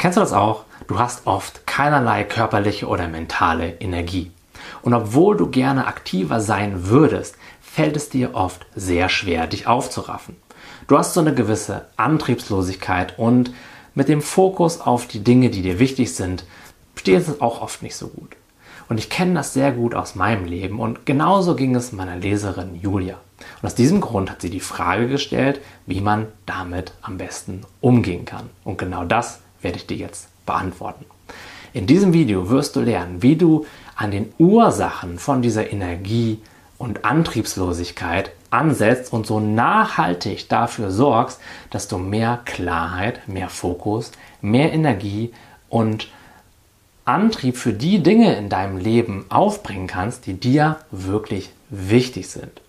Kennst du das auch? Du hast oft keinerlei körperliche oder mentale Energie. Und obwohl du gerne aktiver sein würdest, fällt es dir oft sehr schwer, dich aufzuraffen. Du hast so eine gewisse Antriebslosigkeit und mit dem Fokus auf die Dinge, die dir wichtig sind, steht es auch oft nicht so gut. Und ich kenne das sehr gut aus meinem Leben und genauso ging es meiner Leserin Julia. Und aus diesem Grund hat sie die Frage gestellt, wie man damit am besten umgehen kann. Und genau das werde ich dir jetzt beantworten. In diesem Video wirst du lernen, wie du an den Ursachen von dieser Energie und Antriebslosigkeit ansetzt und so nachhaltig dafür sorgst, dass du mehr Klarheit, mehr Fokus, mehr Energie und Antrieb für die Dinge in deinem Leben aufbringen kannst, die dir wirklich wichtig sind.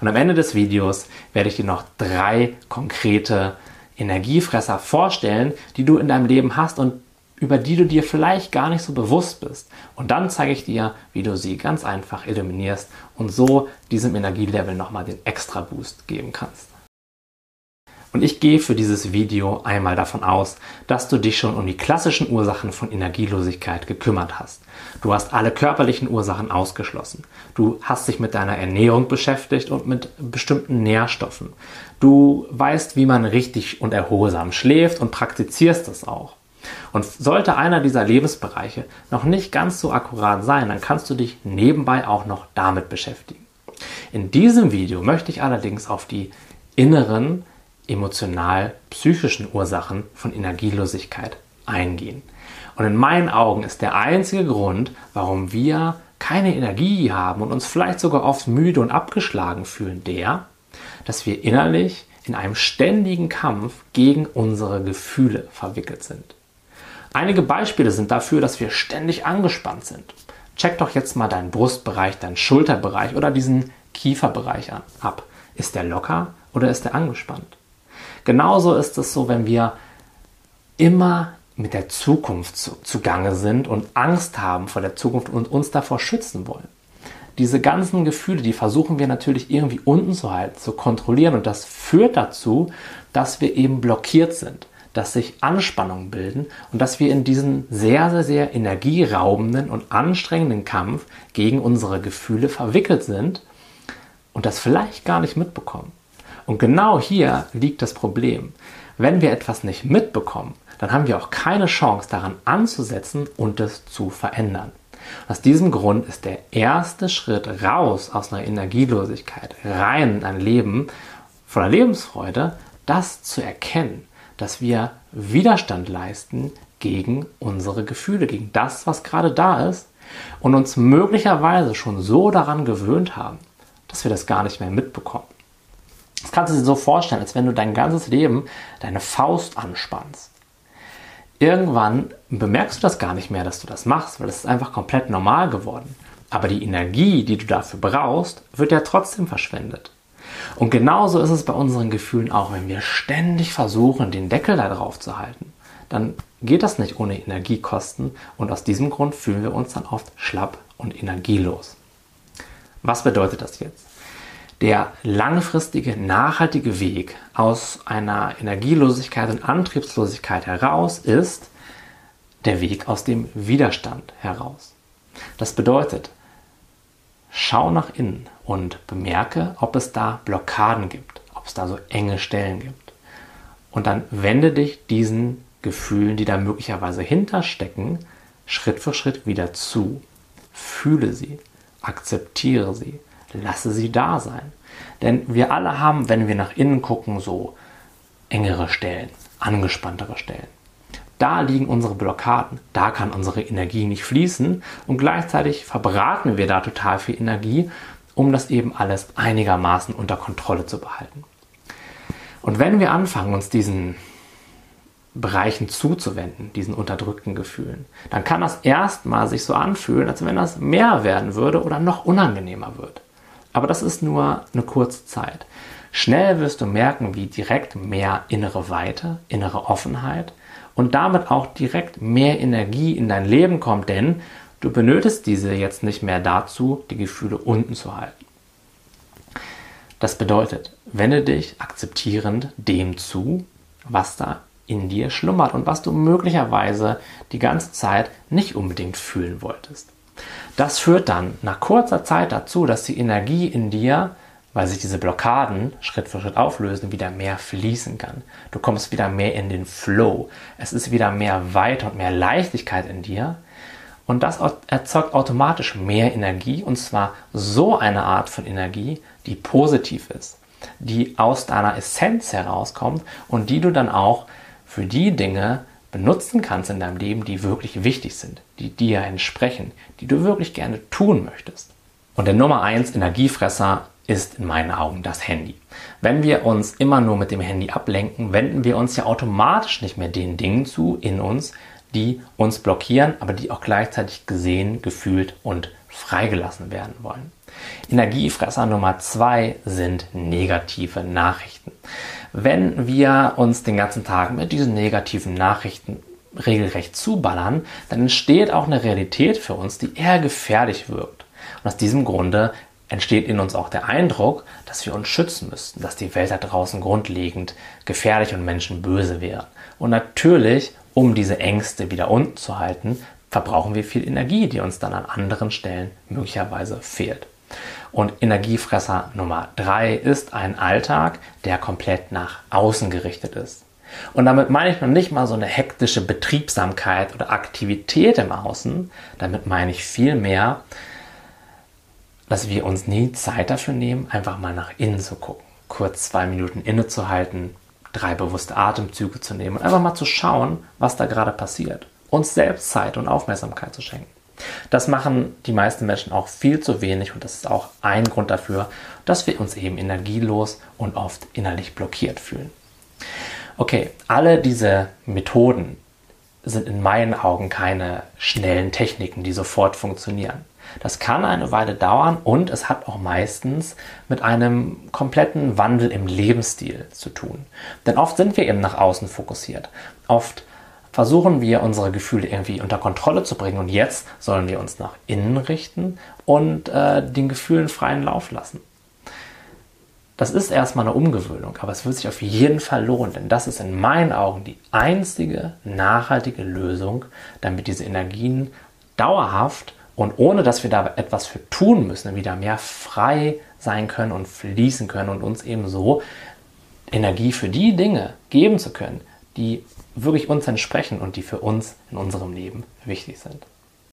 Und am Ende des Videos werde ich dir noch drei konkrete Energiefresser vorstellen, die du in deinem Leben hast und über die du dir vielleicht gar nicht so bewusst bist. Und dann zeige ich dir, wie du sie ganz einfach eliminierst und so diesem Energielevel nochmal den extra Boost geben kannst. Und ich gehe für dieses Video einmal davon aus, dass du dich schon um die klassischen Ursachen von Energielosigkeit gekümmert hast. Du hast alle körperlichen Ursachen ausgeschlossen. Du hast dich mit deiner Ernährung beschäftigt und mit bestimmten Nährstoffen. Du weißt, wie man richtig und erholsam schläft und praktizierst es auch. Und sollte einer dieser Lebensbereiche noch nicht ganz so akkurat sein, dann kannst du dich nebenbei auch noch damit beschäftigen. In diesem Video möchte ich allerdings auf die inneren emotional-psychischen Ursachen von Energielosigkeit eingehen. Und in meinen Augen ist der einzige Grund, warum wir keine Energie haben und uns vielleicht sogar oft müde und abgeschlagen fühlen, der, dass wir innerlich in einem ständigen Kampf gegen unsere Gefühle verwickelt sind. Einige Beispiele sind dafür, dass wir ständig angespannt sind. Check doch jetzt mal deinen Brustbereich, deinen Schulterbereich oder diesen Kieferbereich ab. Ist der locker oder ist der angespannt? Genauso ist es so, wenn wir immer mit der Zukunft zu, zugange sind und Angst haben vor der Zukunft und uns davor schützen wollen. Diese ganzen Gefühle, die versuchen wir natürlich irgendwie unten zu halten, zu kontrollieren und das führt dazu, dass wir eben blockiert sind, dass sich Anspannungen bilden und dass wir in diesen sehr, sehr, sehr energieraubenden und anstrengenden Kampf gegen unsere Gefühle verwickelt sind und das vielleicht gar nicht mitbekommen. Und genau hier liegt das Problem. Wenn wir etwas nicht mitbekommen, dann haben wir auch keine Chance daran anzusetzen und es zu verändern. Aus diesem Grund ist der erste Schritt raus aus einer Energielosigkeit, rein in ein Leben voller Lebensfreude, das zu erkennen, dass wir Widerstand leisten gegen unsere Gefühle, gegen das, was gerade da ist und uns möglicherweise schon so daran gewöhnt haben, dass wir das gar nicht mehr mitbekommen. Das kannst du dir so vorstellen, als wenn du dein ganzes Leben deine Faust anspannst. Irgendwann bemerkst du das gar nicht mehr, dass du das machst, weil es ist einfach komplett normal geworden. Aber die Energie, die du dafür brauchst, wird ja trotzdem verschwendet. Und genauso ist es bei unseren Gefühlen auch, wenn wir ständig versuchen, den Deckel da drauf zu halten, dann geht das nicht ohne Energiekosten und aus diesem Grund fühlen wir uns dann oft schlapp und energielos. Was bedeutet das jetzt? Der langfristige, nachhaltige Weg aus einer Energielosigkeit und Antriebslosigkeit heraus ist der Weg aus dem Widerstand heraus. Das bedeutet, schau nach innen und bemerke, ob es da Blockaden gibt, ob es da so enge Stellen gibt. Und dann wende dich diesen Gefühlen, die da möglicherweise hinterstecken, Schritt für Schritt wieder zu. Fühle sie, akzeptiere sie lasse sie da sein. Denn wir alle haben, wenn wir nach innen gucken, so engere Stellen, angespanntere Stellen. Da liegen unsere Blockaden, da kann unsere Energie nicht fließen und gleichzeitig verbraten wir da total viel Energie, um das eben alles einigermaßen unter Kontrolle zu behalten. Und wenn wir anfangen, uns diesen Bereichen zuzuwenden, diesen unterdrückten Gefühlen, dann kann das erstmal sich so anfühlen, als wenn das mehr werden würde oder noch unangenehmer wird. Aber das ist nur eine kurze Zeit. Schnell wirst du merken, wie direkt mehr innere Weite, innere Offenheit und damit auch direkt mehr Energie in dein Leben kommt, denn du benötigst diese jetzt nicht mehr dazu, die Gefühle unten zu halten. Das bedeutet, wende dich akzeptierend dem zu, was da in dir schlummert und was du möglicherweise die ganze Zeit nicht unbedingt fühlen wolltest. Das führt dann nach kurzer Zeit dazu, dass die Energie in dir, weil sich diese Blockaden Schritt für Schritt auflösen, wieder mehr fließen kann. Du kommst wieder mehr in den Flow. Es ist wieder mehr Weite und mehr Leichtigkeit in dir. Und das erzeugt automatisch mehr Energie und zwar so eine Art von Energie, die positiv ist, die aus deiner Essenz herauskommt und die du dann auch für die Dinge benutzen kannst in deinem Leben, die wirklich wichtig sind, die dir entsprechen, die du wirklich gerne tun möchtest. Und der Nummer 1 Energiefresser ist in meinen Augen das Handy. Wenn wir uns immer nur mit dem Handy ablenken, wenden wir uns ja automatisch nicht mehr den Dingen zu in uns, die uns blockieren, aber die auch gleichzeitig gesehen, gefühlt und freigelassen werden wollen. Energiefresser Nummer zwei sind negative Nachrichten. Wenn wir uns den ganzen Tag mit diesen negativen Nachrichten regelrecht zuballern, dann entsteht auch eine Realität für uns, die eher gefährlich wirkt. Und aus diesem Grunde entsteht in uns auch der Eindruck, dass wir uns schützen müssten, dass die Welt da draußen grundlegend gefährlich und Menschen böse wären. Und natürlich um diese Ängste wieder unten zu halten, verbrauchen wir viel Energie, die uns dann an anderen Stellen möglicherweise fehlt. Und Energiefresser Nummer drei ist ein Alltag, der komplett nach außen gerichtet ist. Und damit meine ich noch nicht mal so eine hektische Betriebsamkeit oder Aktivität im Außen. Damit meine ich vielmehr, dass wir uns nie Zeit dafür nehmen, einfach mal nach innen zu gucken, kurz zwei Minuten innezuhalten, drei bewusste Atemzüge zu nehmen und einfach mal zu schauen, was da gerade passiert. Uns selbst Zeit und Aufmerksamkeit zu schenken. Das machen die meisten Menschen auch viel zu wenig und das ist auch ein Grund dafür, dass wir uns eben energielos und oft innerlich blockiert fühlen. Okay, alle diese Methoden sind in meinen Augen keine schnellen Techniken, die sofort funktionieren. Das kann eine Weile dauern und es hat auch meistens mit einem kompletten Wandel im Lebensstil zu tun. Denn oft sind wir eben nach außen fokussiert. Oft versuchen wir unsere Gefühle irgendwie unter Kontrolle zu bringen und jetzt sollen wir uns nach innen richten und äh, den Gefühlen freien Lauf lassen. Das ist erstmal eine Umgewöhnung, aber es wird sich auf jeden Fall lohnen, denn das ist in meinen Augen die einzige nachhaltige Lösung, damit diese Energien dauerhaft und ohne dass wir da etwas für tun müssen, wieder mehr frei sein können und fließen können und uns eben so Energie für die Dinge geben zu können, die wirklich uns entsprechen und die für uns in unserem Leben wichtig sind.